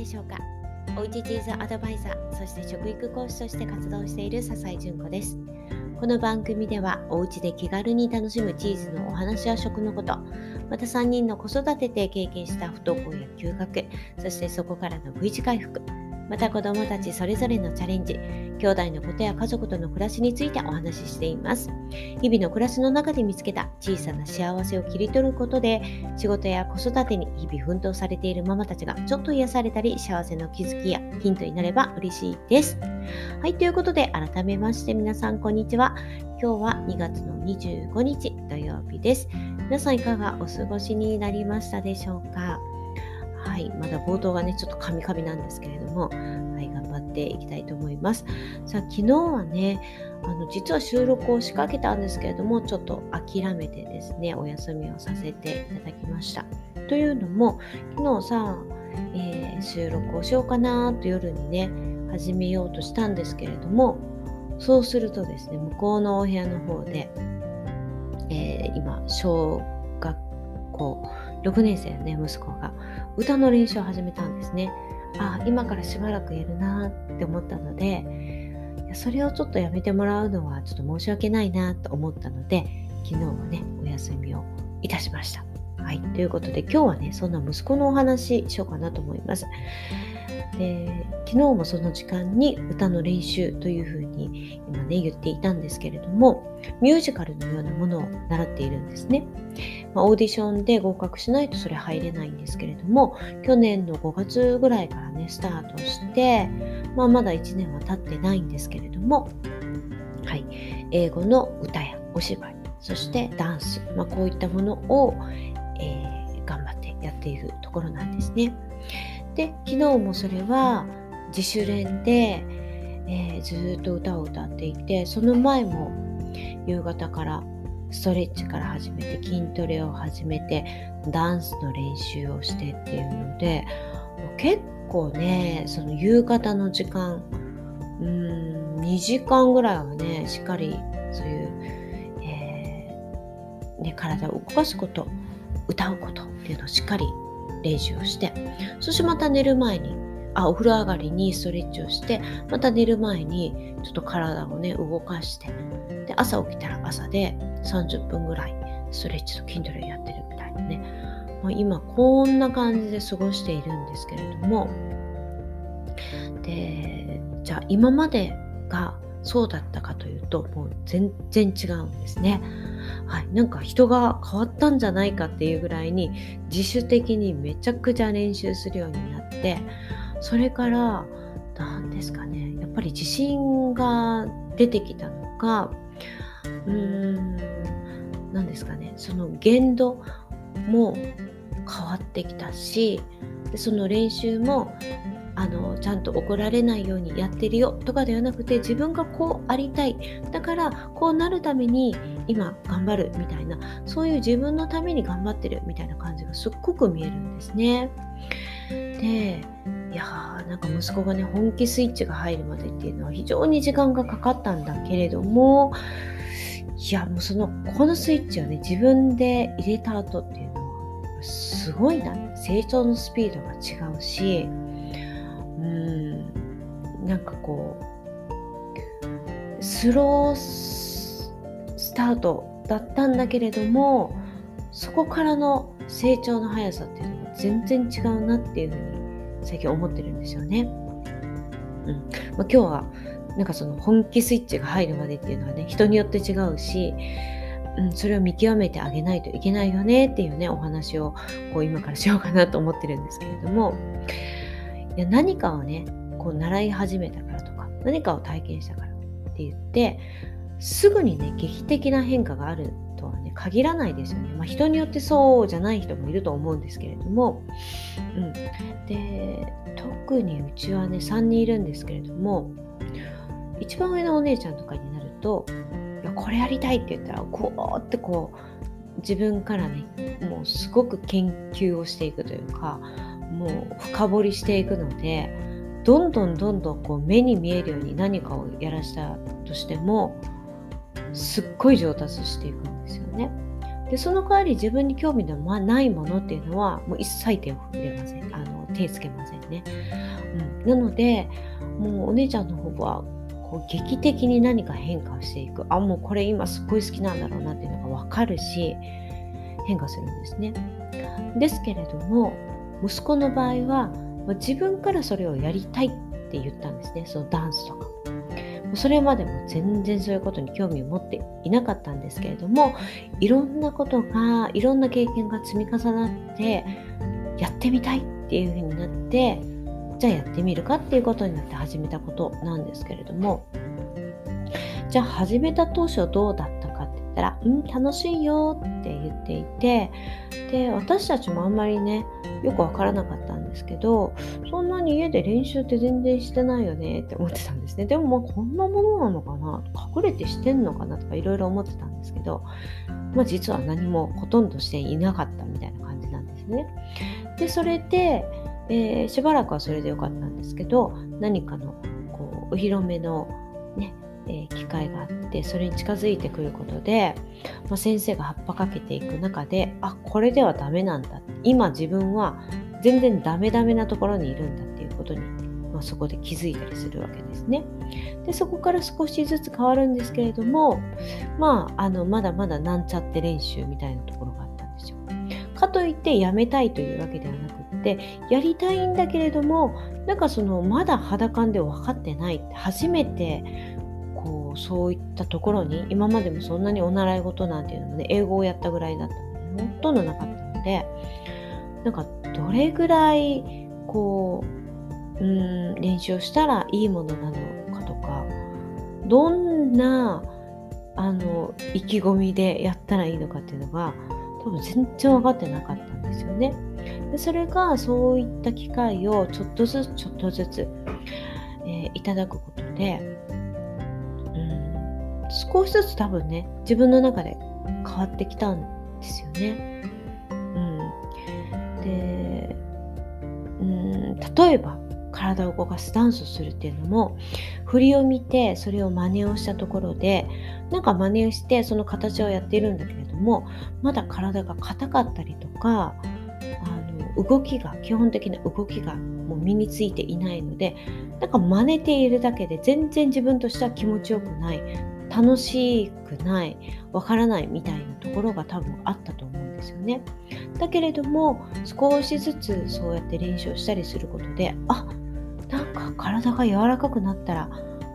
でしょうか？おうちチーズアドバイザーそして食育講師として活動している笹井純子です。この番組ではおうちで気軽に楽しむチーズのお話や食のことまた3人の子育てで経験した不登校や休学そしてそこからの V 字回復また子どもたちそれぞれのチャレンジ、兄弟のことや家族との暮らしについてお話ししています。日々の暮らしの中で見つけた小さな幸せを切り取ることで、仕事や子育てに日々奮闘されているママたちがちょっと癒されたり、幸せの気づきやヒントになれば嬉しいです。はい、ということで改めまして皆さんこんにちは。今日は2月の25日土曜日です。皆さんいかがお過ごしになりましたでしょうか？はい、まだ冒頭がね、ちょっとカミカミなんですけれども、はい、頑張っていきたいと思います。さあ、昨日はね、あの実は収録を仕掛けたんですけれども、ちょっと諦めてですね、お休みをさせていただきました。というのも、昨日さ、えー、収録をしようかなと夜にね、始めようとしたんですけれども、そうするとですね、向こうのお部屋の方で、えー、今、小学校6年生のね、息子が歌の練習を始めたんですね。あ今からしばらくやるなって思ったのでそれをちょっとやめてもらうのはちょっと申し訳ないなと思ったので昨日はねお休みをいたしました。はい、ということで今日はねそんな息子のお話しようかなと思います。で昨日もその時間に歌の練習というふうに今ね言っていたんですけれどもミュージカルのようなものを習っているんですね、まあ、オーディションで合格しないとそれ入れないんですけれども去年の5月ぐらいからねスタートして、まあ、まだ1年は経ってないんですけれどもはい英語の歌やお芝居そしてダンス、まあ、こういったものを、えー、頑張ってやっているところなんですね。で昨日もそれは自主練で、えー、ずっと歌を歌っていてその前も夕方からストレッチから始めて筋トレを始めてダンスの練習をしてっていうので結構ねその夕方の時間うん2時間ぐらいはねしっかりそういう、えーね、体を動かすこと歌うことっていうのをしっかり練習をしてそしてまた寝る前にあお風呂上がりにストレッチをしてまた寝る前にちょっと体をね動かしてで朝起きたら朝で30分ぐらいストレッチと筋トレやってるみたいなね、まあ、今こんな感じで過ごしているんですけれども。でじゃあ今までがそうだったかというともう全然違うんですね。はい、なんか人が変わったんじゃないかっていうぐらいに自主的にめちゃくちゃ練習するようになってそれから何ですかね。やっぱり自信が出てきたのかうーん何ですかね。その限度も変わってきたしでその練習もあのちゃんと怒られないようにやってるよとかではなくて自分がこうありたい。だからこうなるために今頑張るみたいな。そういう自分のために頑張ってるみたいな感じがすっごく見えるんですね。でいやーなんか息子がね本気スイッチが入るまでっていうのは非常に時間がかかったんだけれどもいやもうそのこのスイッチをね自分で入れた後っていうのはすごいな成長のスピードが違うしうんなんかこうスロースタートだったんだけれどもそこからの成長の速さっていうのは全然違うなっていうふうに最近思ってるんですよね。うんまあ、今日はなんかその本気スイッチが入るまでっていうのはね人によって違うし、うん、それを見極めてあげないといけないよねっていうねお話をこう今からしようかなと思ってるんですけれども。いや何かをねこう習い始めたからとか何かを体験したからって言ってすぐにね劇的な変化があるとはね限らないですよね。まあ、人によってそうじゃない人もいると思うんですけれども、うん、で特にうちはね3人いるんですけれども一番上のお姉ちゃんとかになると「いやこれやりたい」って言ったらこうってこう自分からねもうすごく研究をしていくというかもう深掘りしていくのでどんどんどんどんこう目に見えるように何かをやらしたとしてもすっごい上達していくんですよね。でその代わり自分に興味のないものっていうのはもう一切手を触れませんあの手つけませんね。うん、なのでもうお姉ちゃんの方はこう劇的に何か変化していくあもうこれ今すっごい好きなんだろうなっていうのが分かるし変化するんですね。ですけれども息子の場合は自分からそれをやりたいって言ったんですねそのダンスとか。それまでも全然そういうことに興味を持っていなかったんですけれどもいろんなことがいろんな経験が積み重なってやってみたいっていう風になってじゃあやってみるかっていうことになって始めたことなんですけれども。じゃあ始めた当初どうだったかって言ったら「うん楽しいよ」って言っていてで私たちもあんまりねよくわからなかったんですけどそんなに家で練習って全然してないよねって思ってたんですね。でもまあこんなものなのかな？隠れてしてんのかなとかいろいろ思ってたんですけどまあ実は何もほとんどしていなかったみたいな感じなんですね。でそれでえ、しばらくはそれでよかったんですけど何かのこうお披露目のね、えー、機会があってそれに近づいてくることで、まあ、先生が葉っぱかけていく中であこれではダメなんだ今自分は全然ダメダメなところにいるんだっていうことに、まあ、そこで気づいたりするわけですね。でそこから少しずつ変わるんですけれどもまああのまだまだなんちゃって練習みたいなところがあったんですよ。かといってやめたいというわけではなくってやりたいんだけれどもなんかそのまだ肌感で分かってない初めてこうそういったところに今までもそんなにお習い事なんていうのもね英語をやったぐらいだったのでほとんどなかったのでなんかどれぐらいこううん練習をしたらいいものなのかとかどんなあの意気込みでやったらいいのかっていうのが多分全然分かってなかったんですよね。でそれがそういった機会をちょっとずつちょっとずつ、えー、いただくことで、うん、少しずつ多分ね自分の中で変わってきたんですよね。うん、で、うん、例えば体を動かすダンスをするっていうのも振りを見てそれを真似をしたところでなんか真似をしてその形をやっているんだけれどもまだ体が硬かったりとか動きが基本的な動きがもう身についていないのでなんか真似ているだけで全然自分としては気持ちよくない楽しくないわからないみたいなところが多分あったと思うんですよね。だけれども少しずつそうやって練習したりすることであなんか体が柔らかくなったら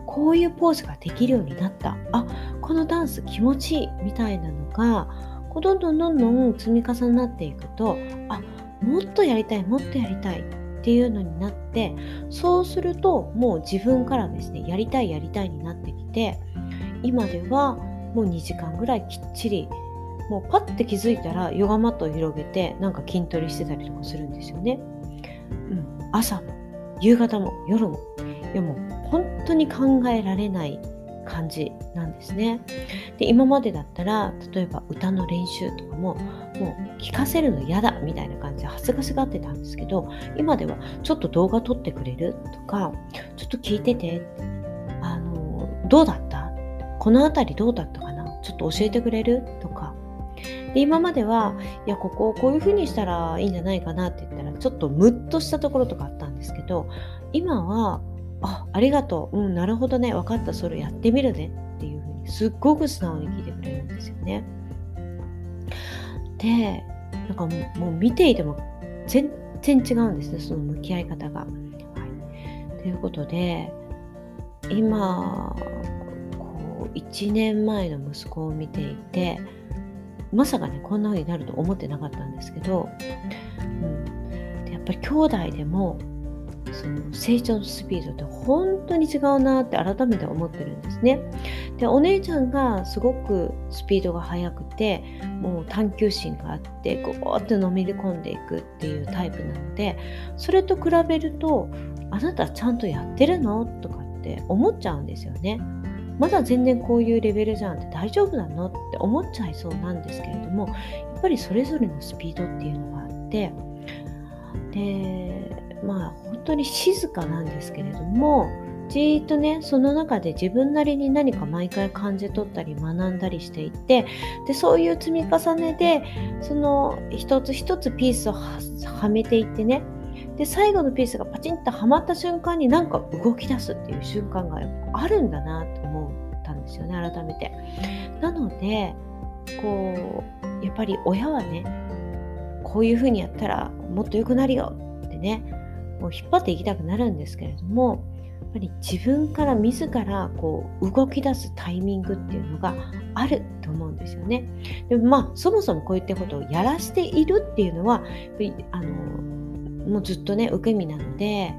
こういうポーズができるようになった。あこのダンス気持ちいいみたいなのがこうどんどんどんどん積み重なっていくとあもっとやりたいもっとやりたいっていうのになってそうするともう自分からですねやりたいやりたいになってきて今ではもう2時間ぐらいきっちりもうパッて気づいたらヨガマットを広げてなんか筋トレしてたりとかするんですよね。うん、朝も夕方も夜もいやもう本当に考えられない感じなんですね。で今までだったら例えば歌の練習とかももう聞かせるの嫌だみたいな感じで恥ずかしがってたんですけど今ではちょっと動画撮ってくれるとかちょっと聞いててあのどうだった？この辺りどうだったかな？ちょっと教えてくれるとか。で今まではいやここをこういう風にしたらいいんじゃないかなって言ったらちょっとムッとしたところとかあったんですけど今はあありがとう。うんなるほどね。分かった。それやってみるね。っていう風にすっごく素直に聞いてくれるんですよね。でなんかもう見ていても全然違うんですね。その向き合い方が。はい、ということで今こう1年前の息子を見ていてまさかねこんな風になると思ってなかったんですけど、うん、でやっぱり兄弟でもその成長のスピードって本当に違うなって改めて思ってるんですね。でお姉ちゃんがすごくスピードが速くてもう探求心があってゴーってのめり込んでいくっていうタイプなのでそれと比べるとあなたちゃんとやってるのとかって思っちゃうんですよね。まだ全然こういうレベルじゃんって大丈夫なのって思っちゃいそうなんですけれどもやっぱりそれぞれのスピードっていうのがあってでまあ当に静かなんですけれどもじーっとねその中で自分なりに何か毎回感じ取ったり学んだりしていってでそういう積み重ねでその一つ一つピースをはめていってねで最後のピースがパチンとはまった瞬間になんか動き出すっていう瞬間がやっぱあるんだなと思ったんですよね改めて。なのでこうやっぱり親はねこういうふうにやったらもっと良くなるよってねこう引っ張っていきたくなるんですけれどもやっぱり自分から自らこう動き出すタイミングっていうのがあると思うんですよね。でもまあそもそもこういったことをやらしているっていうのはあのもうずっとね受け身なので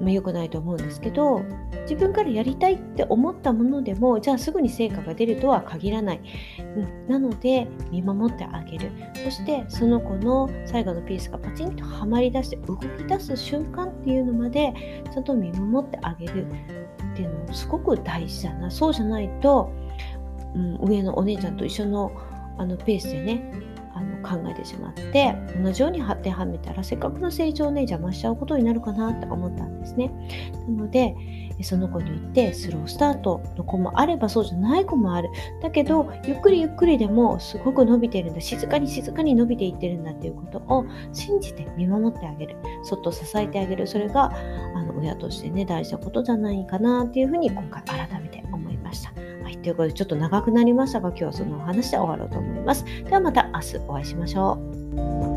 まあ、良くないと思うんですけど自分からやりたいって思ったものでもじゃあすぐに成果が出るとは限らない、うん、なので見守ってあげる。そしてその子の最後のピースがパチンとはまりだして動き出す瞬間っていうのまでちゃんと見守ってあげる。っていうのすごく大事だな。そうじゃないと、うん、上のお姉ちゃんと一緒のあのペースでね考えてしまって同じように当てはめたらせっかくの成長をね邪魔しちゃうことになるかなって思ったんですね。なのでその子によってスロースタートの子もあればそうじゃない子もある。だけどゆっくりゆっくりでもすごく伸びてるんだ静かに静かに伸びていってるんだっていうことを信じて見守ってあげるそっと支えてあげるそれがあの親としてね大事なことじゃないかなっていうふうに今回改めて思いました。はい、ということでちょっと長くなりましたが今日はそのお話で終わろうと思います。ではまた明日お会いしましょう。